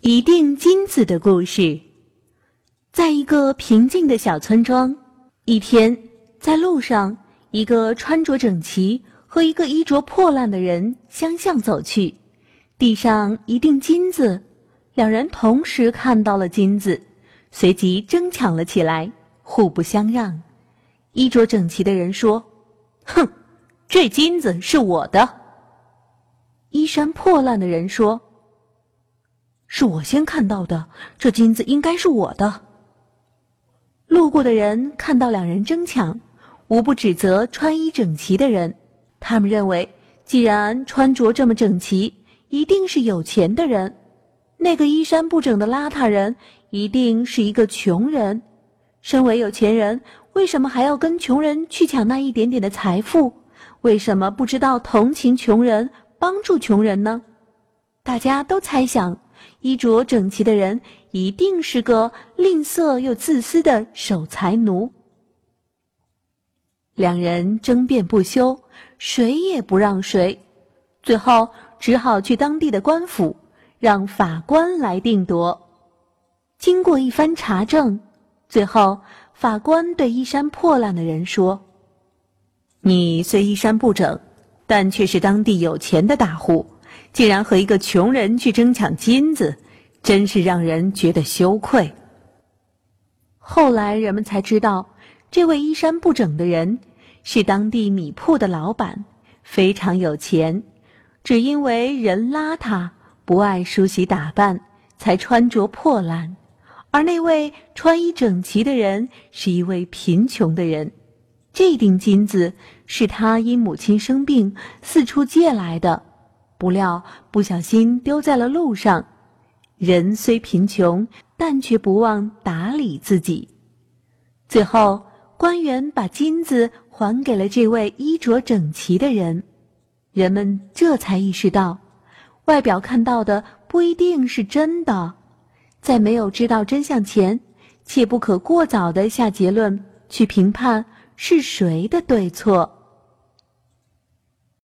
一锭金子的故事。在一个平静的小村庄，一天，在路上，一个穿着整齐和一个衣着破烂的人相向走去，地上一锭金子，两人同时看到了金子，随即争抢了起来，互不相让。衣着整齐的人说：“哼，这金子是我的。”衣衫破烂的人说。是我先看到的，这金子应该是我的。路过的人看到两人争抢，无不指责穿衣整齐的人。他们认为，既然穿着这么整齐，一定是有钱的人；那个衣衫不整的邋遢人，一定是一个穷人。身为有钱人，为什么还要跟穷人去抢那一点点的财富？为什么不知道同情穷人，帮助穷人呢？大家都猜想。衣着整齐的人一定是个吝啬又自私的守财奴。两人争辩不休，谁也不让谁，最后只好去当地的官府，让法官来定夺。经过一番查证，最后法官对衣衫破烂的人说：“你虽衣衫不整，但却是当地有钱的大户。”竟然和一个穷人去争抢金子，真是让人觉得羞愧。后来人们才知道，这位衣衫不整的人是当地米铺的老板，非常有钱，只因为人邋遢，不爱梳洗打扮，才穿着破烂；而那位穿衣整齐的人是一位贫穷的人，这锭金子是他因母亲生病四处借来的。不料不小心丢在了路上，人虽贫穷，但却不忘打理自己。最后，官员把金子还给了这位衣着整齐的人，人们这才意识到，外表看到的不一定是真的。在没有知道真相前，切不可过早的下结论，去评判是谁的对错。